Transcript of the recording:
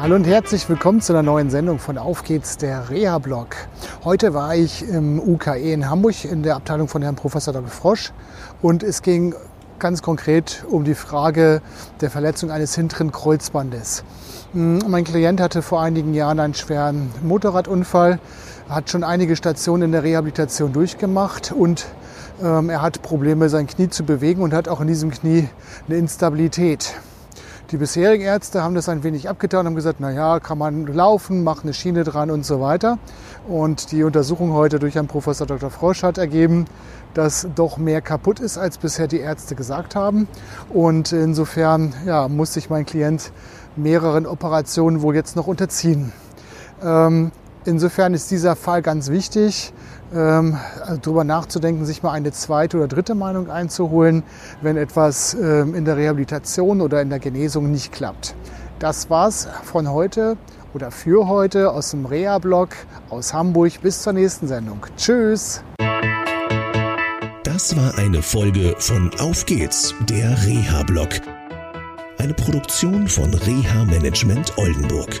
Hallo und herzlich willkommen zu einer neuen Sendung von Auf geht's, der Reha-Blog. Heute war ich im UKE in Hamburg in der Abteilung von Herrn Professor Dr. Frosch und es ging ganz konkret um die Frage der Verletzung eines hinteren Kreuzbandes. Hm, mein Klient hatte vor einigen Jahren einen schweren Motorradunfall, hat schon einige Stationen in der Rehabilitation durchgemacht und ähm, er hat Probleme, sein Knie zu bewegen und hat auch in diesem Knie eine Instabilität. Die bisherigen Ärzte haben das ein wenig abgetan haben gesagt, na ja, kann man laufen, macht eine Schiene dran und so weiter. Und die Untersuchung heute durch Herrn Professor Dr. Frosch hat ergeben, dass doch mehr kaputt ist, als bisher die Ärzte gesagt haben. Und insofern ja, muss sich mein Klient mehreren Operationen wohl jetzt noch unterziehen. Ähm, insofern ist dieser Fall ganz wichtig ähm, also darüber nachzudenken, sich mal eine zweite oder dritte Meinung einzuholen, wenn etwas ähm, in der Rehabilitation oder in der Genesung nicht klappt. Das war's von heute oder für heute aus dem Reha-Blog aus Hamburg. Bis zur nächsten Sendung. Tschüss! Das war eine Folge von Auf geht's, der Reha-Blog. Eine Produktion von Reha Management Oldenburg.